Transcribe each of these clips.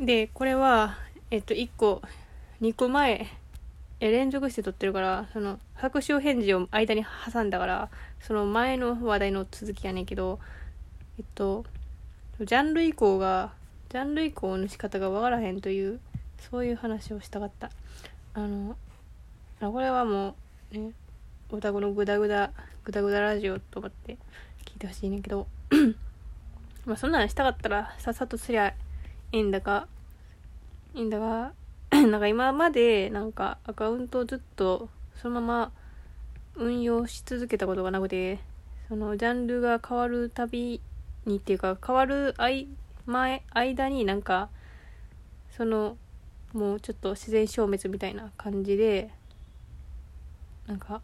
でこれはえっと1個2個前え連続して撮ってるからその拍手返事を間に挟んだからその前の話題の続きやねんけどえっとジャンル移行がジャンル移行の仕方がわからへんというそういう話をしたかった。あのこれはもうねおたこのグダグダグダグダラジオと思って聞いてほしいねんけどまあそんなのしたかったらさっさとすりゃいいんだがいいんだがなんか今までなんかアカウントをずっとそのまま運用し続けたことがなくてそのジャンルが変わるたびにっていうか変わる間間になんかそのもうちょっと自然消滅みたいな感じでなんか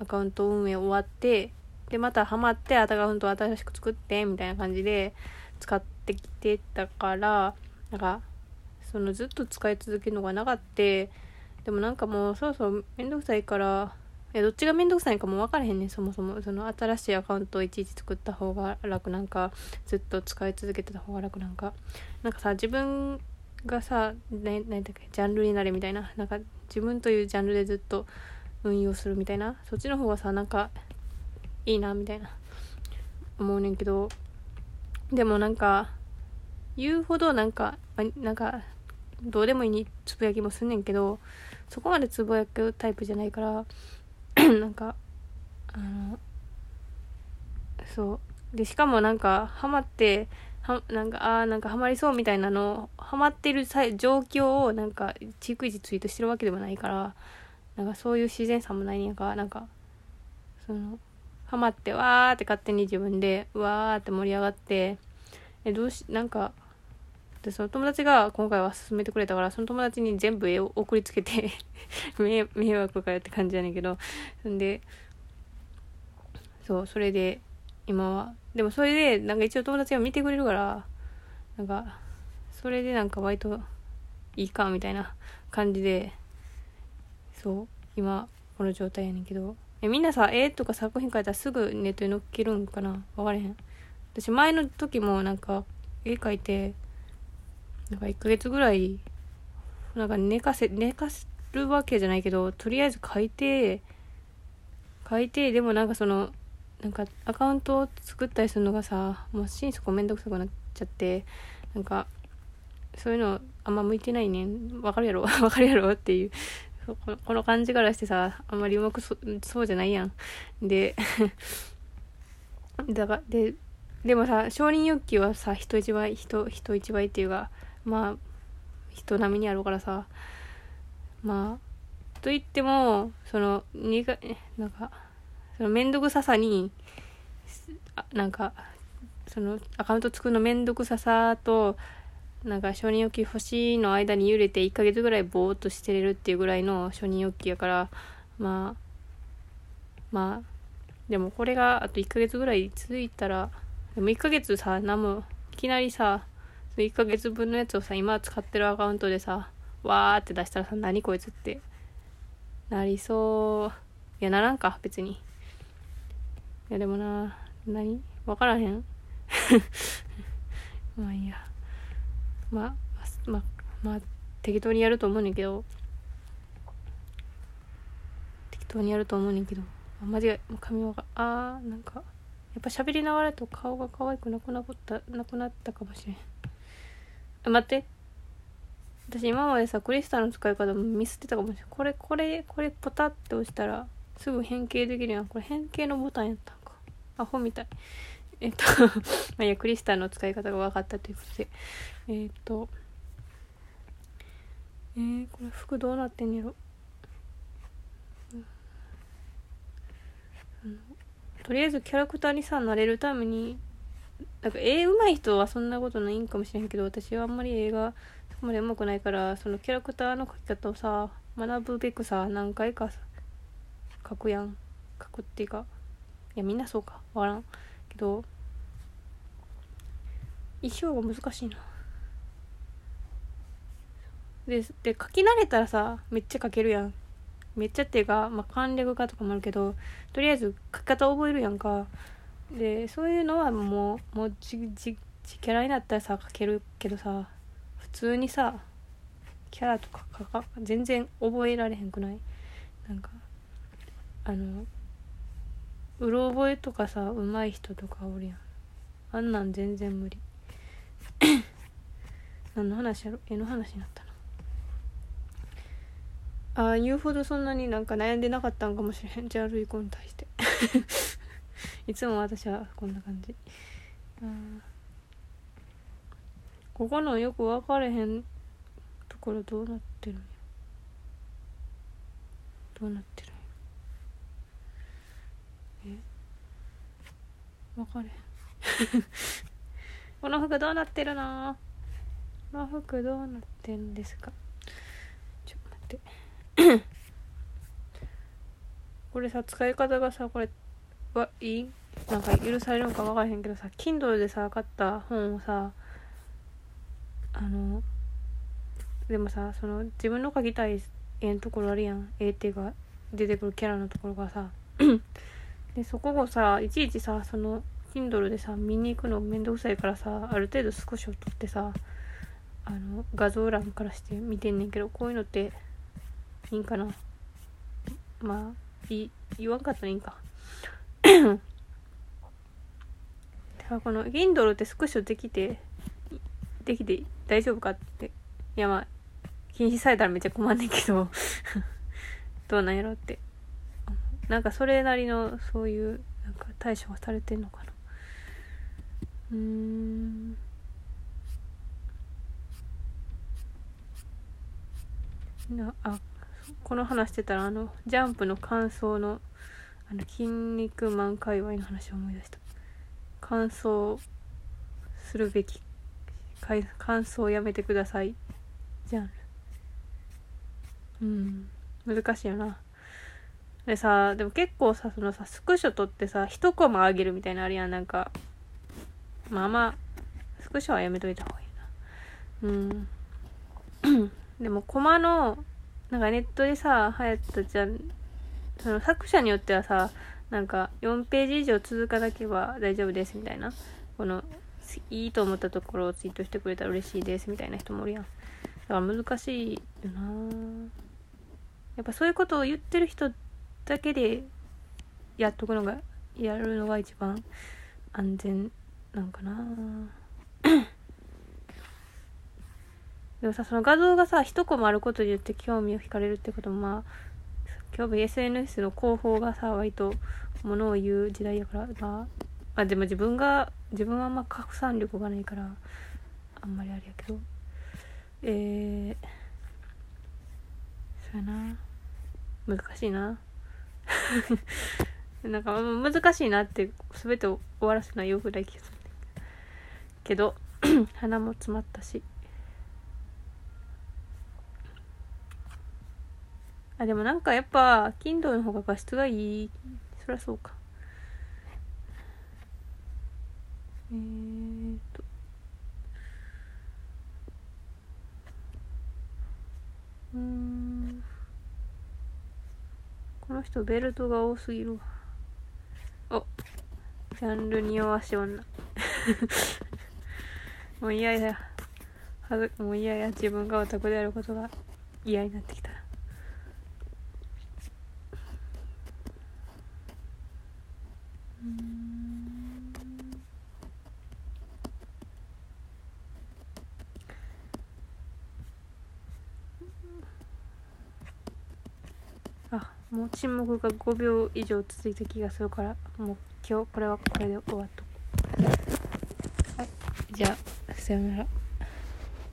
アカウント運営終わってでまたハマってアカウントを新しく作ってみたいな感じで使ってきてたからなんかそのずっと使い続けるのがなかってでもなんかもうそろそろめんどくさいからいやどっちがめんどくさいかも分からへんねんそもそも。その新しいアカウントをいちいち作った方が楽なんかずっと使い続けてた方が楽なんか。なんかさ自分がさ何だっけジャンルになれみたいな。なんか自分というジャンルでずっと運用するみたいな。そっちの方がさなんかいいなみたいな。思うねんけど。でもなんか言うほどなんかなんかどうでもいいにつぶやきもすんねんけどそこまでつぶやくタイプじゃないから なんかあのそう。でしかもなんかハマってはなんかあーなんかハマりそうみたいなのハマってる状況をなんか逐一ツイートしてるわけでもないからなんかそういう自然さもないんやかなんかそのハマってわーって勝手に自分でわーって盛り上がってえどうしなんかでその友達が今回は勧めてくれたからその友達に全部絵を送りつけて 迷惑かよって感じやねんけどんでそうそれで今はでもそれでなんか一応友達が見てくれるからなんかそれでなんか割といいかみたいな感じでそう今この状態やねんけど。えみんなさ絵とか作品描いたらすぐネットに載っけるんかな？分からへん。私前の時もなんか絵描いてなんか1ヶ月ぐらい、なんか寝かせ、寝かせるわけじゃないけど、とりあえず書いて、書いて、でもなんかその、なんかアカウントを作ったりするのがさ、もう心底めんどくさくなっちゃって、なんか、そういうのあんま向いてないねん。わかるやろ？わかるやろ？っていう。この感じからしてさ、あんまりうまくそそうじゃないやん。で、だから、で、でもさ、承認欲求はさ、人一倍、人、人一倍っていうか、まあ人並みにあるからさまあと言ってもそのにがなんかその面倒くささにあなんかそのアカウント作るの面倒くささとなんか承認欲求欲しいの間に揺れて1ヶ月ぐらいぼーっとしてれるっていうぐらいの承認欲求やからまあまあでもこれがあと1ヶ月ぐらい続いたらでも1ヶ月さ何もいきなりさ1ヶ月分のやつをさ今使ってるアカウントでさわーって出したらさ何こいつってなりそう。いやならんか別に。いやでもな何わからへん。まあいいや。まあまあまあ適当にやると思うねんけど。適当にやると思うねんけど。あ間違い髪はあーなんか。やっぱ喋りながらと顔が可愛くなくなったなくなったかもしれん。待って。私今までさクリスタルの使い方もミスってたかもしれないこれこれこれポタって押したらすぐ変形できるやん。これ変形のボタンやったんか。アホみたい。えっと まあいやクリスタルの使い方が分かったということで。えっ、とえー、これ服どうなってんやろ、うん、とりあえずキャラクターにさ慣れるためになんか絵上手い人はそんなことないんかもしれんけど私はあんまり映画そこまで上手くないからそのキャラクターの描き方をさ学ぶべくさ何回か描くやん。描くっていうかいやみんなそうか。わからんけど衣装が難しいな。でで書き慣れたらさめっちゃ書けるやん。めっちゃっていうか、まあ、簡略化とかもあるけどとりあえず書き方覚えるやんか。でそういうのはもうもうじじじキャラになったらさ書けるけどさ普通にさキャラとかかか全然覚えられへんくない？なんかあのうろ覚えとかさ上手い人とかおるやん。あんなん全然無理。何の話やろ？絵の話になったな。ああ言うほどそんなになんか悩んでなかったんかもしれへん。じゃあルイコに対して。いつも私はこんな感じ。ここのよく分かれへんところどうなってるんや。どうなってるんや。え？分かれへん。この服どうなってるの？この服どうなってんですか？ちょっと待って。これさ使い方がさこれはいい？なんか許されるのか分からへんけどさ Kindle でさ買った本をさあのでもさその自分の書きたい絵のところあるやん。絵ってが出てくるキャラのところがさ。でそこをさいちいちさその Kindle でさ見に行くのめんどくさいからさある程度少しを取ってさあの画像欄からして見てんねんけどこういうのっていいんかな。まあい言わんかったらいいんか。この Kindle ってスクショできてできて大丈夫かって。いやまあ禁止されたらめっちゃ困んねんけど。どうなんやろって。なんかそれなりのそういうなんか対処がされてんのかな。うん。なあこの話してたらあのジャンプの感想のあの筋肉マン界隈の話を思い出した。感想するべき感想をやめてください。じゃんうん。難しいよな。でさでも結構さそのさスクショ撮ってさ一コマあげるみたいなあるやん。なんかまあまあスクショはやめといた方がいいな。うん。でもコマのなんかネットでさ流行ったじゃん。その作者によってはさなんか4ページ以上続かなければ大丈夫ですみたいな。このいいと思ったところをツイートしてくれたら嬉しいですみたいな人もおるやん。だから難しいよな。やっぱそういうことを言ってる人だけでやっとくのがやるのが一番安全なんかな。でもさその画像がさ一コマあることによって興味を惹かれるってこともまあ今日 SNS の広報がさ割とものを言う時代やからまああでも自分が自分はあんま拡散力がないからあんまりあれやけど。えー、そうやな。難しいな。なんか難しいなって全てを終わらせないよぐらい気がする。けど 鼻も詰まったし。あでもなんかやっぱ Kindle の方が画質がいい。そりゃそうか。えー、と。うん。この人ベルトが多すぎるわ。お。ジャンルに弱し女。もう嫌や。はずもう嫌や。自分がオタクであることが嫌になってきた。あもう沈黙が5秒以上続いた気がするからもう今日これはこれで終わっとはいじゃあさよなら。